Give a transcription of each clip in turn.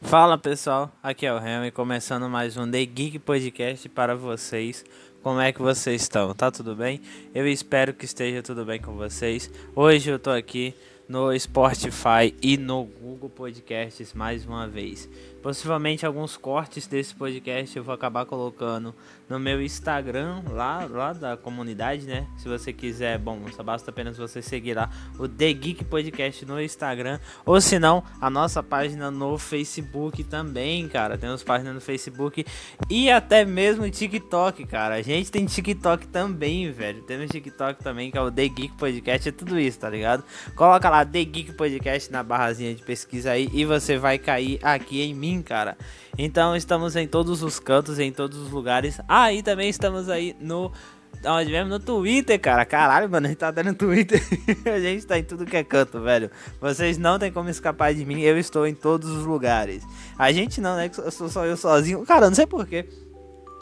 Fala pessoal, aqui é o Helm, começando mais um The Geek Podcast para vocês. Como é que vocês estão? Tá tudo bem? Eu espero que esteja tudo bem com vocês. Hoje eu tô aqui no Spotify e no Google Podcasts mais uma vez. Possivelmente alguns cortes desse podcast eu vou acabar colocando no meu Instagram, lá, lá da comunidade, né? Se você quiser, bom, só basta apenas você seguir lá o The Geek Podcast no Instagram. Ou se não, a nossa página no Facebook também, cara. Temos página no Facebook e até mesmo TikTok, cara. A gente tem TikTok também, velho. Temos TikTok também, que é o The Geek Podcast. É tudo isso, tá ligado? Coloca lá The Geek Podcast na barrazinha de pesquisa aí e você vai cair aqui em mim mim, cara. Então estamos em todos os cantos, em todos os lugares. Ah, e também estamos aí no. Onde mesmo? No Twitter, cara. Caralho, mano, a gente tá até no Twitter. a gente tá em tudo que é canto, velho. Vocês não tem como escapar de mim. Eu estou em todos os lugares. A gente não, né? Eu sou só eu sozinho. Cara, não sei porquê.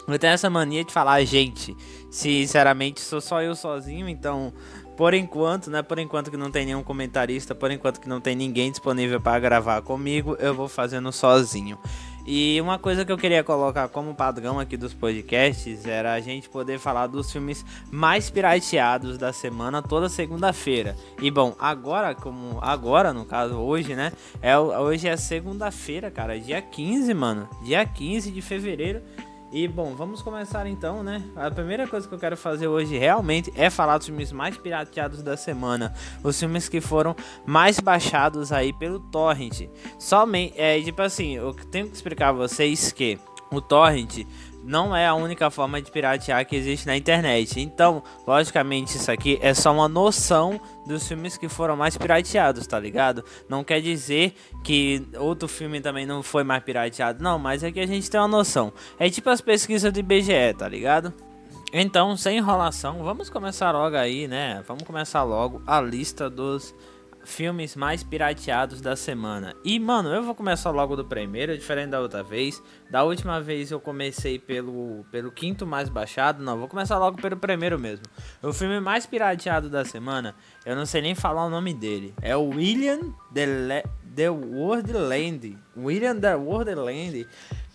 Eu tenho essa mania de falar, gente. Sinceramente, sou só eu sozinho, então por enquanto, né? Por enquanto que não tem nenhum comentarista, por enquanto que não tem ninguém disponível para gravar comigo, eu vou fazendo sozinho. E uma coisa que eu queria colocar como padrão aqui dos podcasts era a gente poder falar dos filmes mais pirateados da semana toda segunda-feira. E bom, agora como agora no caso hoje, né? É hoje é segunda-feira, cara, dia 15, mano. Dia 15 de fevereiro e bom, vamos começar então, né? A primeira coisa que eu quero fazer hoje realmente é falar dos filmes mais pirateados da semana, os filmes que foram mais baixados aí pelo torrent. Somente, é tipo assim, eu tenho que explicar a vocês que o torrent não é a única forma de piratear que existe na internet. Então, logicamente, isso aqui é só uma noção dos filmes que foram mais pirateados, tá ligado? Não quer dizer que outro filme também não foi mais pirateado, não, mas é que a gente tem uma noção. É tipo as pesquisas do IBGE, tá ligado? Então, sem enrolação, vamos começar logo aí, né? Vamos começar logo a lista dos filmes mais pirateados da semana. E, mano, eu vou começar logo do primeiro, diferente da outra vez. Da última vez eu comecei pelo, pelo quinto mais baixado. Não, vou começar logo pelo primeiro mesmo. O filme mais pirateado da semana, eu não sei nem falar o nome dele. É o William The, Le The Wordland. William The Wordland.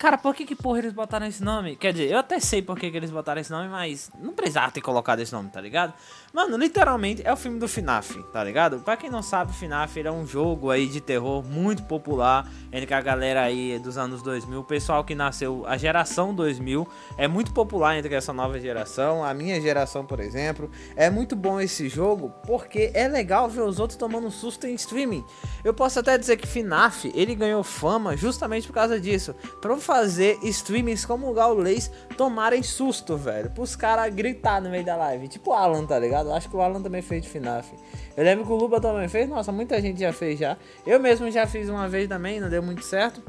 Cara, por que que porra eles botaram esse nome? Quer dizer, eu até sei por que, que eles botaram esse nome, mas não precisava ter colocado esse nome, tá ligado? Mano, literalmente é o filme do FNAF, tá ligado? Pra quem não sabe, FNAF é um jogo aí de terror muito popular entre a galera aí dos anos 2000. O pessoal que nasceu, a geração 2000, é muito popular entre essa nova geração. A minha geração, por exemplo. É muito bom esse jogo porque é legal ver os outros tomando susto em streaming. Eu posso até dizer que FNAF, ele ganhou fama justamente por causa disso. Pra fazer streamings como o Gaulês tomarem susto, velho. Pros caras gritar no meio da live. Tipo o Alan, tá ligado? Acho que o Alan também fez de FNAF. Eu lembro que o Luba também fez. Nossa, muita gente já fez já. Eu mesmo já fiz uma vez também, não deu muito certo.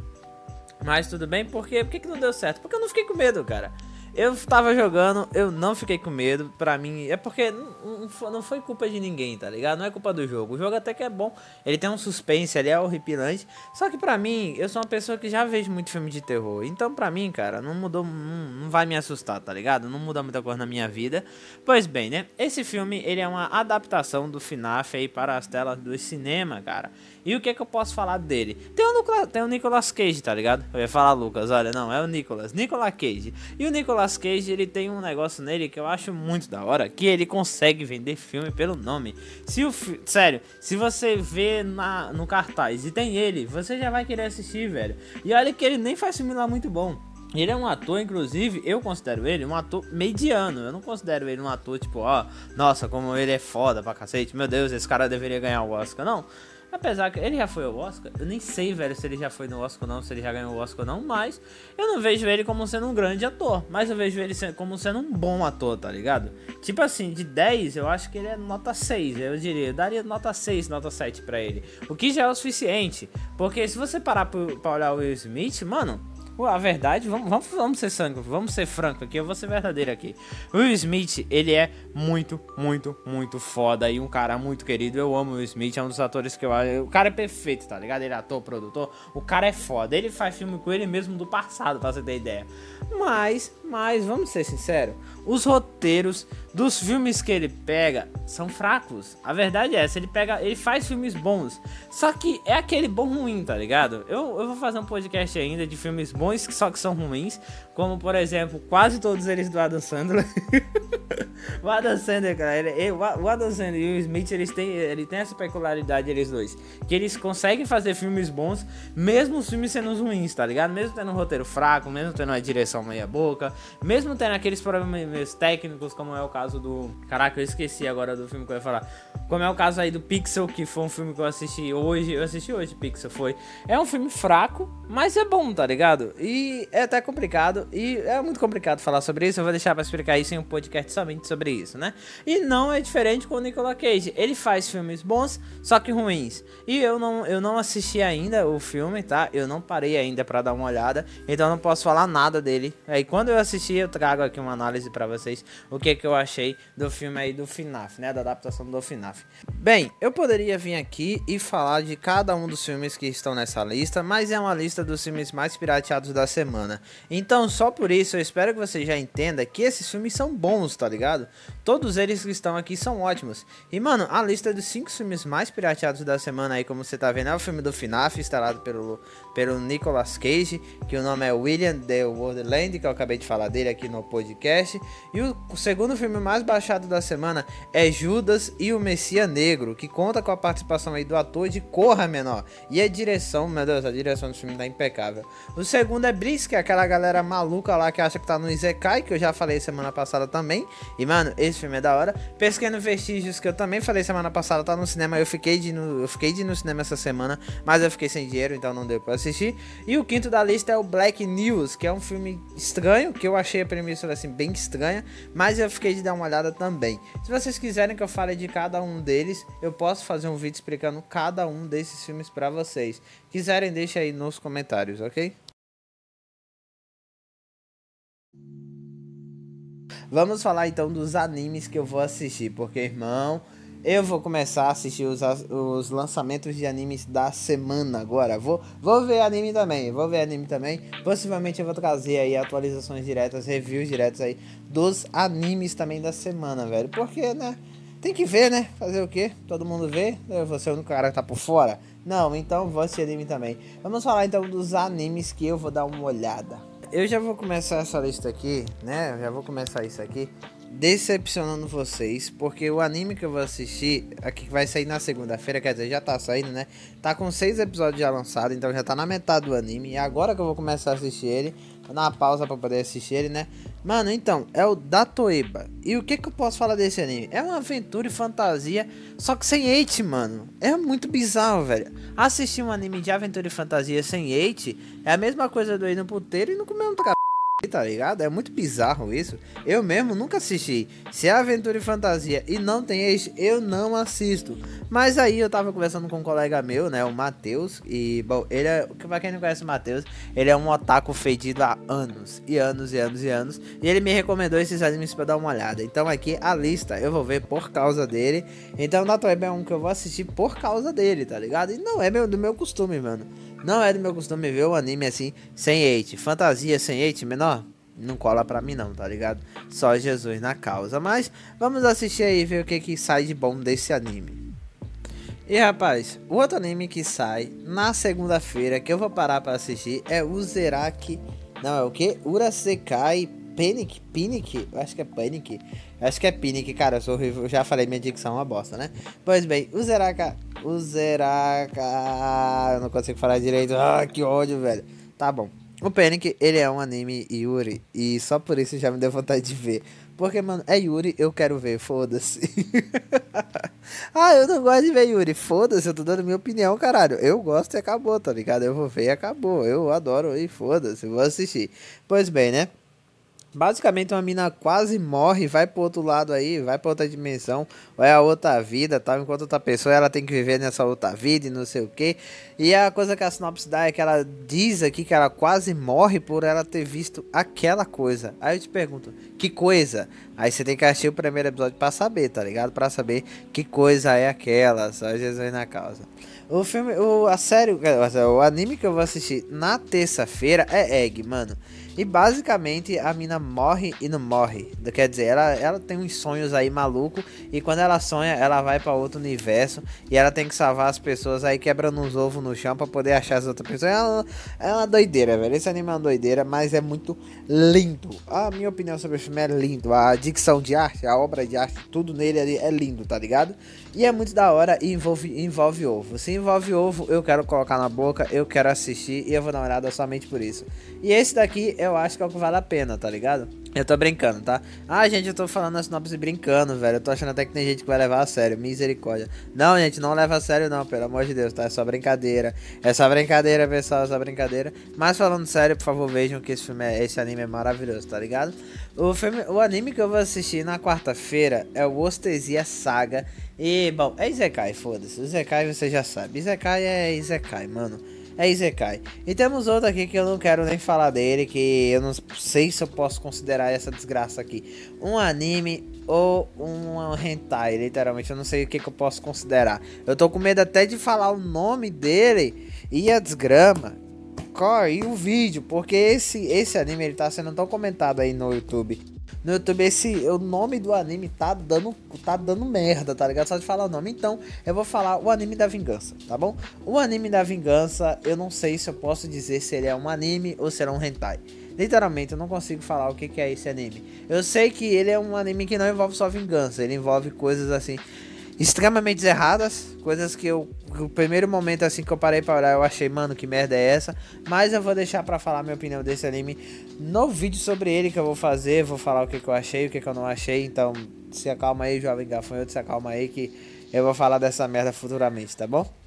Mas tudo bem, porque por que, que não deu certo? Porque eu não fiquei com medo, cara. Eu tava jogando, eu não fiquei com medo. Pra mim, é porque não, foi culpa de ninguém, tá ligado? Não é culpa do jogo. O jogo até que é bom. Ele tem um suspense ali, é horripilante. Só que pra mim, eu sou uma pessoa que já vejo muito filme de terror. Então, pra mim, cara, não mudou. Não, não vai me assustar, tá ligado? Não muda muita coisa na minha vida. Pois bem, né? Esse filme, ele é uma adaptação do FNAF aí para as telas do cinema, cara. E o que é que eu posso falar dele? Tem o, tem o Nicolas Cage, tá ligado? Eu ia falar Lucas, olha, não, é o Nicolas. Nicolas Cage. E o Nicolas Cage, ele tem um negócio nele que eu acho muito da hora, que ele consegue vender filme pelo nome. Se o sério, se você vê na, no cartaz e tem ele, você já vai querer assistir, velho. E olha que ele nem faz filme lá muito bom. Ele é um ator, inclusive, eu considero ele um ator mediano. Eu não considero ele um ator tipo, ó, nossa, como ele é foda pra cacete. Meu Deus, esse cara deveria ganhar o Oscar. Não. Apesar que ele já foi ao Oscar, eu nem sei, velho, se ele já foi no Oscar ou não, se ele já ganhou o Oscar ou não, mas eu não vejo ele como sendo um grande ator, mas eu vejo ele como sendo um bom ator, tá ligado? Tipo assim, de 10, eu acho que ele é nota 6, eu diria, eu daria nota 6, nota 7 para ele. O que já é o suficiente, porque se você parar pra olhar o Will Smith, mano, a verdade, vamos, vamos, vamos ser franco, vamos ser franco aqui, eu vou ser verdadeiro aqui. O Will Smith, ele é muito, muito, muito foda e um cara muito querido. Eu amo o Will Smith, é um dos atores que eu acho. O cara é perfeito, tá ligado? Ele é ator, produtor. O cara é foda. Ele faz filme com ele mesmo do passado, pra você ter ideia. Mas, mas, vamos ser sinceros, os roteiros dos filmes que ele pega são fracos. A verdade é essa, ele pega, ele faz filmes bons. Só que é aquele bom ruim, tá ligado? Eu, eu vou fazer um podcast ainda de filmes bons só que são ruins, como por exemplo, quase todos eles do Adam Sandler. o Adam Sandler, cara, ele, ele, o Adam Sandler e o Smith, eles têm, ele tem essa peculiaridade eles dois, que eles conseguem fazer filmes bons, mesmo os filmes sendo ruins, tá ligado? Mesmo tendo um roteiro fraco, mesmo tendo uma direção meia boca, mesmo tendo aqueles problemas técnicos, como é o caso do. Caraca, eu esqueci agora do filme que eu ia falar. Como é o caso aí do Pixel, que foi um filme que eu assisti hoje. Eu assisti hoje, Pixel, foi. É um filme fraco, mas é bom, tá ligado? E é até complicado. E é muito complicado falar sobre isso. Eu vou deixar pra explicar isso em um podcast somente sobre isso, né? E não é diferente com o Nicolas Cage. Ele faz filmes bons, só que ruins. E eu não, eu não assisti ainda o filme, tá? Eu não parei ainda para dar uma olhada. Então não posso falar nada dele. Aí quando eu assistir, eu trago aqui uma análise para vocês. O que que eu achei do filme aí do FNAF, né? Da adaptação do FNAF. Bem, eu poderia vir aqui e falar de cada um dos filmes que estão nessa lista, mas é uma lista dos filmes mais pirateados da semana. Então, só por isso, eu espero que você já entenda que esses filmes são bons, tá ligado? Todos eles que estão aqui são ótimos. E, mano, a lista dos 5 filmes mais pirateados da semana aí, como você tá vendo, é o filme do FNAF, instalado pelo, pelo Nicolas Cage, que o nome é William The Wonderland, que eu acabei de falar dele aqui no podcast. E o, segundo filme mais baixado da semana é Judas e o Messias Negro, que conta com a participação aí do ator de Corra Menor. E a direção, meu Deus, a direção do filme tá impecável. O segundo é Brisk, que é aquela galera maluca lá que acha que tá no Izekai, que eu já falei semana passada também. E, mano, esse filme é da hora. Pesqueno Vestígios, que eu também falei semana passada, tá no cinema. Eu fiquei de no, eu fiquei de no cinema essa semana, mas eu fiquei sem dinheiro, então não deu pra assistir. E o quinto da lista é o Black News, que é um filme estranho, que eu achei a premissa assim bem estranha, mas eu fiquei de dar uma olhada também. Se vocês quiserem que eu fale de cada um deles, eu posso fazer um vídeo explicando cada um desses filmes para vocês. Quiserem, deixa aí nos comentários, ok? Vamos falar então dos animes que eu vou assistir, porque irmão, eu vou começar a assistir os, os lançamentos de animes da semana agora. Vou, vou ver anime também, vou ver anime também. Possivelmente eu vou trazer aí atualizações diretas, reviews diretos aí dos animes também da semana, velho. Porque, né? Tem que ver, né? Fazer o quê? Todo mundo vê? Eu vou ser o único cara que tá por fora? Não, então vou assistir anime também. Vamos falar então dos animes que eu vou dar uma olhada. Eu já vou começar essa lista aqui, né? Eu já vou começar isso aqui decepcionando vocês, porque o anime que eu vou assistir, aqui que vai sair na segunda-feira, quer dizer, já tá saindo, né? Tá com seis episódios já lançados, então já tá na metade do anime. E agora que eu vou começar a assistir ele, uma pausa pra poder assistir ele, né? Mano, então, é o Datoeba. E o que que eu posso falar desse anime? É uma aventura e fantasia, só que sem hate, mano. É muito bizarro, velho. Assistir um anime de aventura e fantasia sem hate é a mesma coisa do ir no puteiro e não comer um tá ligado? É muito bizarro isso. Eu mesmo nunca assisti. Se é aventura e fantasia e não tem eixo, eu não assisto. Mas aí eu tava conversando com um colega meu, né, o Matheus, e bom, ele é, pra quem não conhece o Matheus, ele é um otaku fedido há anos, e anos e anos e anos, e ele me recomendou esses animes para dar uma olhada. Então aqui a lista eu vou ver por causa dele. Então Natoeba é um que eu vou assistir por causa dele, tá ligado? E não é meu, do meu costume, mano. Não é do meu costume ver o anime assim, sem hate. Fantasia sem hate menor, não cola pra mim não, tá ligado? Só Jesus na causa. Mas vamos assistir aí ver o que, que sai de bom desse anime. E rapaz, o outro anime que sai na segunda-feira que eu vou parar para assistir é o Zeraki. Não, é o que? Urasekai Panic? Panic? Eu acho que é Panic. Eu acho que é Panic, cara. Eu sou horrível. Já falei, minha dicção é uma bosta, né? Pois bem, o Zeraka. O Zeraka. Eu não consigo falar direito. Ah, que ódio, velho. Tá bom. O Panic, ele é um anime Yuri. E só por isso já me deu vontade de ver. Porque, mano, é Yuri, eu quero ver, foda-se. ah, eu não gosto de ver Yuri, foda-se, eu tô dando minha opinião, caralho. Eu gosto e acabou, tá ligado? Eu vou ver e acabou. Eu adoro e foda-se, vou assistir. Pois bem, né? Basicamente, uma mina quase morre, vai pro outro lado aí, vai pra outra dimensão, vai a outra vida, tal, enquanto outra pessoa ela tem que viver nessa outra vida e não sei o que. E a coisa que a sinopse dá é que ela diz aqui que ela quase morre por ela ter visto aquela coisa. Aí eu te pergunto, que coisa? Aí você tem que assistir o primeiro episódio para saber, tá ligado? Para saber que coisa é aquela, só Jesus na causa. O filme, o, a série, o anime que eu vou assistir na terça-feira é Egg, mano. E basicamente a mina morre e não morre. Quer dizer, ela, ela tem uns sonhos aí maluco. E quando ela sonha, ela vai para outro universo. E ela tem que salvar as pessoas aí quebrando uns ovos no chão para poder achar as outras pessoas. É uma, é uma doideira, velho. Esse anime é uma doideira, mas é muito lindo. A minha opinião sobre o filme é lindo. A dicção de arte, a obra de arte, tudo nele ali é lindo, tá ligado? E é muito da hora e envolve, envolve ovo. Se envolve ovo, eu quero colocar na boca, eu quero assistir e eu vou dar uma olhada somente por isso. E esse daqui eu acho que é o que vale a pena, tá ligado? Eu tô brincando, tá? Ah, gente, eu tô falando a sinopse brincando, velho. Eu tô achando até que tem gente que vai levar a sério. Misericórdia. Não, gente, não leva a sério, não, pelo amor de Deus, tá? É só brincadeira. É só brincadeira, pessoal, é só brincadeira. Mas falando sério, por favor, vejam que esse filme, é, esse anime é maravilhoso, tá ligado? O, filme, o anime que eu vou assistir na quarta-feira é o Ostesia Saga. E, bom, é Izekai, foda-se. Izekai você já sabe. Izekai é Izekai, mano é Izekai. E temos outro aqui que eu não quero nem falar dele, que eu não sei se eu posso considerar essa desgraça aqui. Um anime ou um hentai, literalmente, eu não sei o que, que eu posso considerar. Eu tô com medo até de falar o nome dele e a desgrama. E o vídeo, porque esse, esse anime ele tá sendo tão comentado aí no YouTube no YouTube esse o nome do anime tá dando tá dando merda, tá ligado? Só de falar o nome. Então, eu vou falar o anime da vingança, tá bom? O anime da vingança, eu não sei se eu posso dizer se ele é um anime ou se é um hentai. Literalmente, eu não consigo falar o que, que é esse anime. Eu sei que ele é um anime que não envolve só vingança, ele envolve coisas assim extremamente erradas, coisas que eu no primeiro momento assim que eu parei para olhar, eu achei, mano, que merda é essa? Mas eu vou deixar para falar minha opinião desse anime no vídeo sobre ele que eu vou fazer, vou falar o que, que eu achei, o que, que eu não achei, então se acalma aí, jovem gafanhoto, se acalma aí que eu vou falar dessa merda futuramente, tá bom?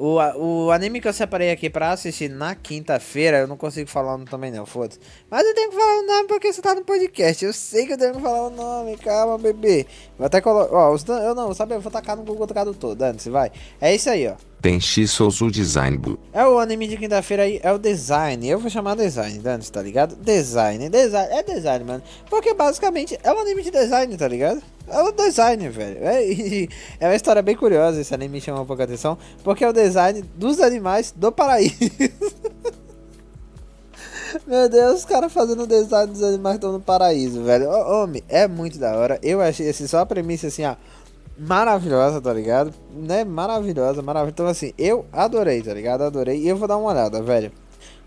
O, o anime que eu separei aqui pra assistir na quinta-feira, eu não consigo falar o nome também não, foda-se. Mas eu tenho que falar o nome porque você tá no podcast. Eu sei que eu tenho que falar o nome, calma, bebê. Vou até colocar. Ó, eu não, sabe, eu vou tacar no Google Tradutor, dane-se, vai. É isso aí, ó. Tenchi Souzu Design. É o anime de quinta-feira aí, é o design. Eu vou chamar design, dane tá ligado? Design, design, é design, mano. Porque basicamente é um anime de design, tá ligado? É o design, velho. É, é uma história bem curiosa, esse anime chama um pouco a atenção, porque é o design dos animais do paraíso. Meu Deus, os caras fazendo o design dos animais estão no paraíso, velho. Homem, é muito da hora. Eu achei assim, só a premissa assim, ó. Maravilhosa, tá ligado? Né? Maravilhosa, maravilhosa. Então, assim, eu adorei, tá ligado? Adorei. E eu vou dar uma olhada, velho.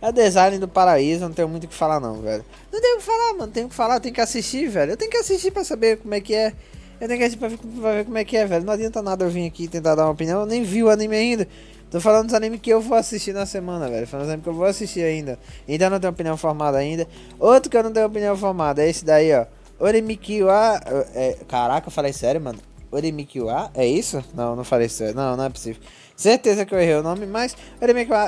É design do paraíso, não tenho muito o que falar não, velho. Não tenho o que falar, mano. Tenho que falar, tenho que assistir, velho. Eu tenho que assistir pra saber como é que é. Eu tenho que assistir pra ver, pra ver como é que é, velho. Não adianta nada eu vir aqui tentar dar uma opinião. Eu nem vi o anime ainda. Tô falando dos animes que eu vou assistir na semana, velho. Falando dos animes que eu vou assistir ainda. Ainda não tenho opinião formada ainda. Outro que eu não tenho opinião formada é esse daí, ó. Orimikiwa. É, caraca, eu falei sério, mano. Orimikiwa? É isso? Não, não falei sério. Não, não é possível. Certeza que eu errei o nome, mas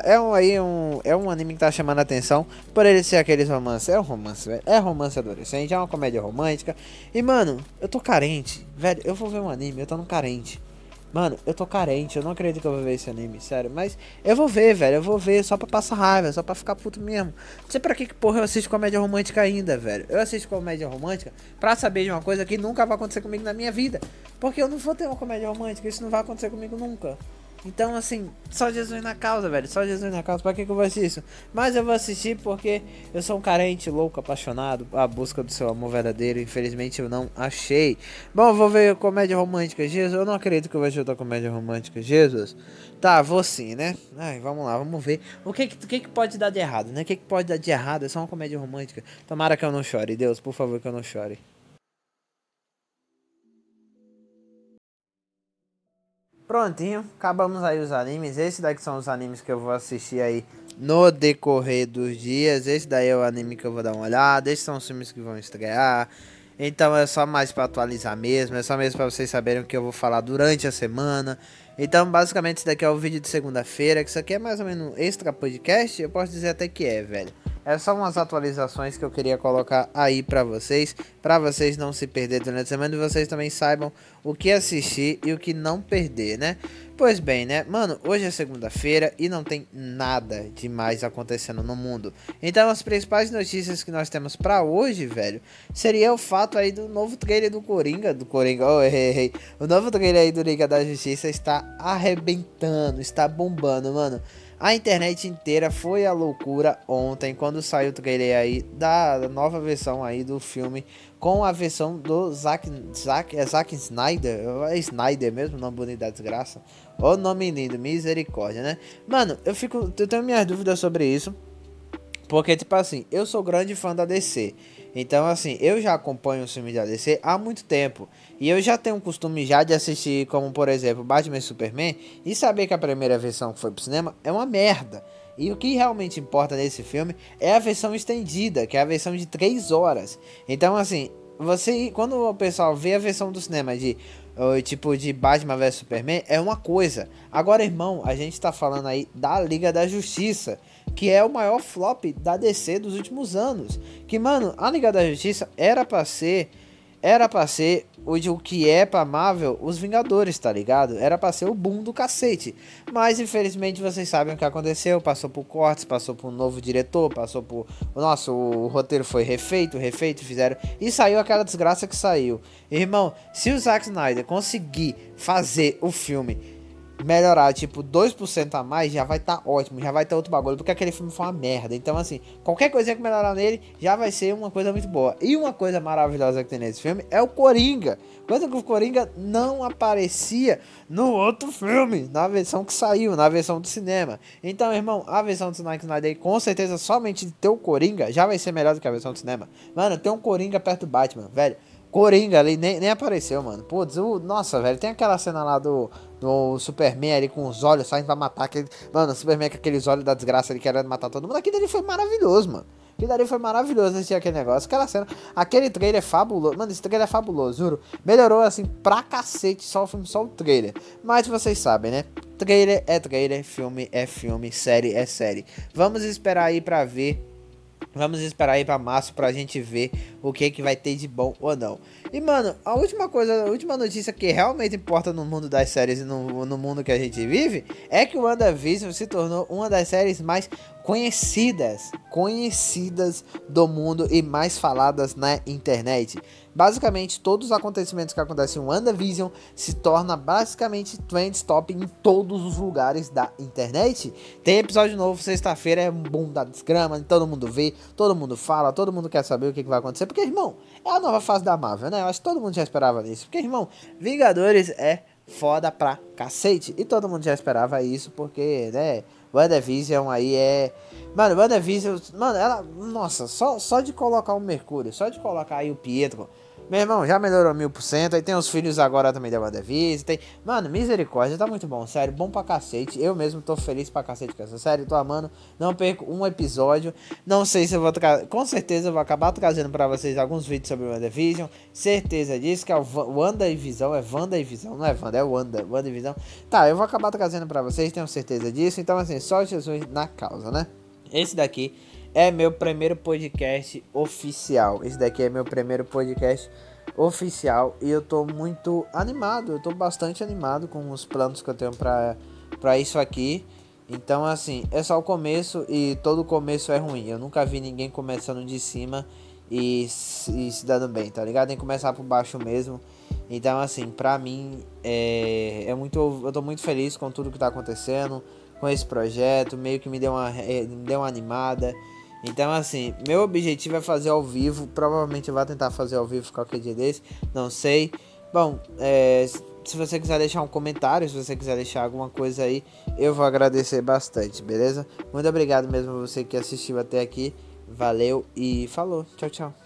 é um, aí um, é um anime que tá chamando a atenção por ele ser aqueles romances. É um romance, velho. É romance adolescente, é uma comédia romântica. E, mano, eu tô carente. Velho, eu vou ver um anime, eu tô no carente. Mano, eu tô carente, eu não acredito que eu vou ver esse anime, sério. Mas eu vou ver, velho. Eu vou ver só pra passar raiva, só pra ficar puto mesmo. Não sei pra que porra eu assisto comédia romântica ainda, velho. Eu assisto comédia romântica pra saber de uma coisa que nunca vai acontecer comigo na minha vida. Porque eu não vou ter uma comédia romântica, isso não vai acontecer comigo nunca. Então, assim, só Jesus na causa, velho. Só Jesus na causa. Pra que, que eu vou assistir isso? Mas eu vou assistir porque eu sou um carente, louco, apaixonado. à busca do seu amor verdadeiro. Infelizmente eu não achei. Bom, vou ver comédia romântica. Jesus, eu não acredito que eu vou outra comédia romântica. Jesus. Tá, vou sim, né? Ai, vamos lá, vamos ver. O que que, que, que pode dar de errado, né? O que, que pode dar de errado? É só uma comédia romântica. Tomara que eu não chore. Deus, por favor, que eu não chore. Prontinho, acabamos aí os animes. Esse daqui são os animes que eu vou assistir aí no decorrer dos dias. Esse daí é o anime que eu vou dar uma olhada. Esses são os filmes que vão estrear. Então é só mais para atualizar mesmo. É só mesmo para vocês saberem o que eu vou falar durante a semana. Então, basicamente, esse daqui é o vídeo de segunda-feira. Que isso aqui é mais ou menos um extra podcast. Eu posso dizer até que é, velho. É só umas atualizações que eu queria colocar aí para vocês, para vocês não se perder durante a semana e vocês também saibam o que assistir e o que não perder, né? Pois bem, né? Mano, hoje é segunda-feira e não tem nada demais acontecendo no mundo. Então, as principais notícias que nós temos para hoje, velho, seria o fato aí do novo trailer do Coringa, do Coringa, oh. O novo trailer aí do Liga da Justiça está arrebentando, está bombando, mano. A internet inteira foi a loucura ontem quando saiu o trailer aí da nova versão aí do filme com a versão do Zack, Zack, é Zack Snyder, é Snyder mesmo, nome bonito da desgraça. O nome lindo, misericórdia, né? Mano, eu fico, eu tenho minhas dúvidas sobre isso, porque tipo assim, eu sou grande fã da DC. Então, assim, eu já acompanho os filmes da DC há muito tempo. E eu já tenho o costume já de assistir, como por exemplo, Batman e Superman, e saber que a primeira versão que foi pro cinema é uma merda. E o que realmente importa nesse filme é a versão estendida, que é a versão de 3 horas. Então, assim, você quando o pessoal vê a versão do cinema de o tipo de Batman vs Superman é uma coisa. Agora, irmão, a gente tá falando aí da Liga da Justiça, que é o maior flop da DC dos últimos anos. Que, mano, a Liga da Justiça era para ser era para ser o que é pra Marvel os Vingadores, tá ligado? Era pra ser o boom do cacete. Mas infelizmente vocês sabem o que aconteceu. Passou por cortes, passou por um novo diretor, passou por. Nossa, o roteiro foi refeito, refeito, fizeram. E saiu aquela desgraça que saiu. Irmão, se o Zack Snyder conseguir fazer o filme melhorar, tipo, 2% a mais, já vai estar tá ótimo, já vai estar tá outro bagulho, porque aquele filme foi uma merda. Então, assim, qualquer coisa que melhorar nele já vai ser uma coisa muito boa. E uma coisa maravilhosa que tem nesse filme é o Coringa. Coisa que o Coringa não aparecia no outro filme, na versão que saiu, na versão do cinema. Então, irmão, a versão do Zack Snyder, com certeza, somente ter o Coringa já vai ser melhor do que a versão do cinema. Mano, tem um Coringa perto do Batman, velho. Coringa ali nem, nem apareceu, mano. Putz, o, nossa, velho, tem aquela cena lá do, do Superman ali com os olhos saindo pra matar aquele. Mano, o Superman com aqueles olhos da desgraça ali querendo matar todo mundo. Aquilo ali foi maravilhoso, mano. Aquilo ali foi maravilhoso assistir aquele negócio. Aquela cena, aquele trailer é fabuloso. Mano, esse trailer é fabuloso, juro. Melhorou assim pra cacete só o filme, só o trailer. Mas vocês sabem, né? Trailer é trailer, filme é filme, série é série. Vamos esperar aí pra ver Vamos esperar aí pra março pra gente ver o que que vai ter de bom ou não. E mano, a última coisa, a última notícia que realmente importa no mundo das séries e no, no mundo que a gente vive é que o WandaVision se tornou uma das séries mais conhecidas, conhecidas do mundo e mais faladas na internet. Basicamente, todos os acontecimentos que acontecem em WandaVision se torna basicamente trend stop em todos os lugares da internet. Tem episódio novo sexta-feira, é um boom da desgrama, todo mundo vê, todo mundo fala, todo mundo quer saber o que, que vai acontecer, porque, irmão, é a nova fase da Marvel, né? Eu acho que todo mundo já esperava nisso, porque, irmão, Vingadores é foda pra cacete. E todo mundo já esperava isso, porque, né? WandaVision aí é. Mano, WandaVision. Mano, ela. Nossa, só, só de colocar o Mercúrio, só de colocar aí o Pietro. Meu irmão, já melhorou mil por cento. Aí tem os filhos agora também da WandaVision. Tem... Mano, misericórdia, tá muito bom, sério. Bom pra cacete. Eu mesmo tô feliz pra cacete com essa série. Tô amando. Não perco um episódio. Não sei se eu vou trazer. Com certeza eu vou acabar trazendo pra vocês alguns vídeos sobre WandaVision. Certeza disso, que é o Wanda e Visão. É Wanda e Visão, não é Wanda, é Wanda. Wanda e Visão. Tá, eu vou acabar trazendo pra vocês, tenho certeza disso. Então, assim, só Jesus na causa, né? Esse daqui é meu primeiro podcast oficial. Esse daqui é meu primeiro podcast oficial e eu tô muito animado, eu tô bastante animado com os planos que eu tenho para para isso aqui. Então assim, é só o começo e todo começo é ruim. Eu nunca vi ninguém começando de cima e, e se dando bem, tá ligado? Tem que começar por baixo mesmo. Então assim, pra mim é, é muito eu tô muito feliz com tudo que tá acontecendo, com esse projeto, meio que me deu uma é, me deu uma animada. Então, assim, meu objetivo é fazer ao vivo. Provavelmente eu vou tentar fazer ao vivo qualquer dia desse. Não sei. Bom, é, se você quiser deixar um comentário, se você quiser deixar alguma coisa aí, eu vou agradecer bastante, beleza? Muito obrigado mesmo a você que assistiu até aqui. Valeu e falou. Tchau, tchau.